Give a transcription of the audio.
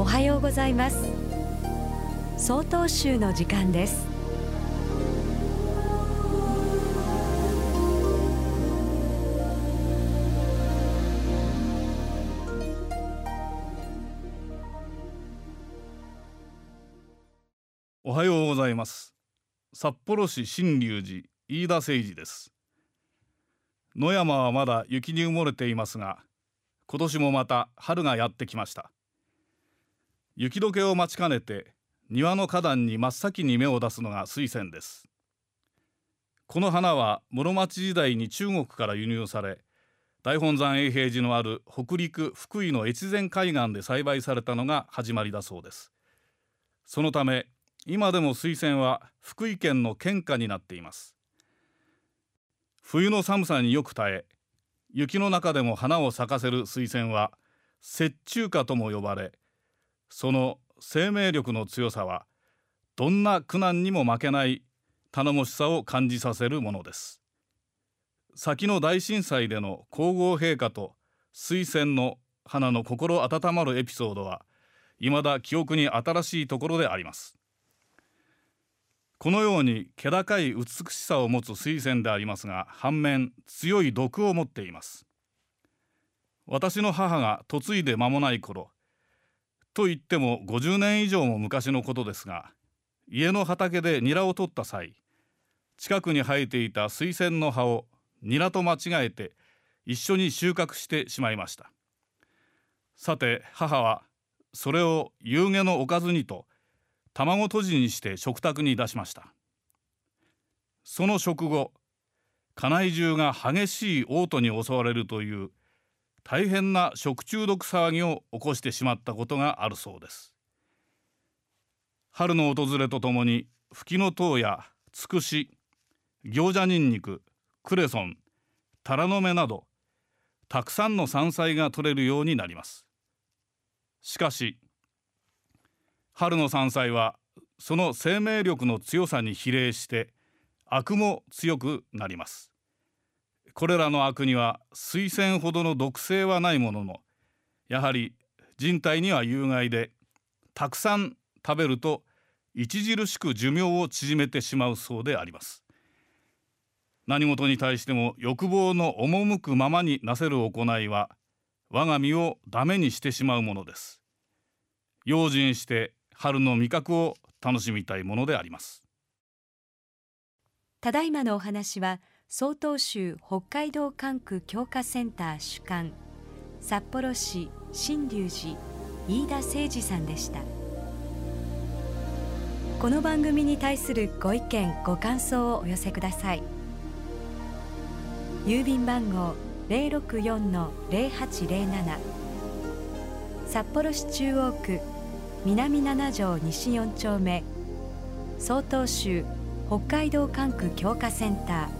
おはようございます。総統集の時間です。おはようございます。札幌市新隆寺飯田誠二です。野山はまだ雪に埋もれていますが今年もまた春がやってきました。雪解けを待ちかねて庭の花壇に真っ先に芽を出すのが水仙です。この花は室町時代に中国から輸入され大本山永平寺のある北陸福井の越前海岸で栽培されたのが始まりだそうです。そのため今でも水仙は福井県の県花になっています。冬の寒さによく耐え雪の中でも花を咲かせる水仙は雪中花とも呼ばれその生命力の強さはどんな苦難にも負けない頼もしさを感じさせるものです。先の大震災での皇后陛下と水仙の花の心温まるエピソードは未だ記憶に新しいところであります。このように気高い美しさを持つ水仙でありますが反面強い毒を持っています。私の母が嫁いで間もない頃と言っても50年以上も昔のことですが家の畑でニラを取った際近くに生えていた水仙の葉をニラと間違えて一緒に収穫してしまいました。さて母はそれを夕げのおかずにと卵とじにして食卓に出しました。その食後家内中が激しい嘔吐に襲われるという大変な食中毒騒ぎを起こしてしまったことがあるそうです。春の訪れとともに吹きの塔やつくし行者にんにくクレソンタラの芽などたくさんの山菜が取れるようになります。しかし春の山菜はその生命力の強さに比例して悪も強くなります。これらの悪には水仙ほどの毒性はないもののやはり人体には有害でたくさん食べると著しく寿命を縮めてしまうそうであります。何事に対しても欲望の赴くままになせる行いは我が身をダメにしてしまうものです。用心して春の味覚を楽しみたいものであります。ただいまのお話は曹洞州北海道管区強化センター主幹札幌市新隆寺飯田誠二さんでした。この番組に対するご意見ご感想をお寄せください。郵便番号064-0807札幌市中央区南七条西四丁目曹洞州北海道管区強化センター。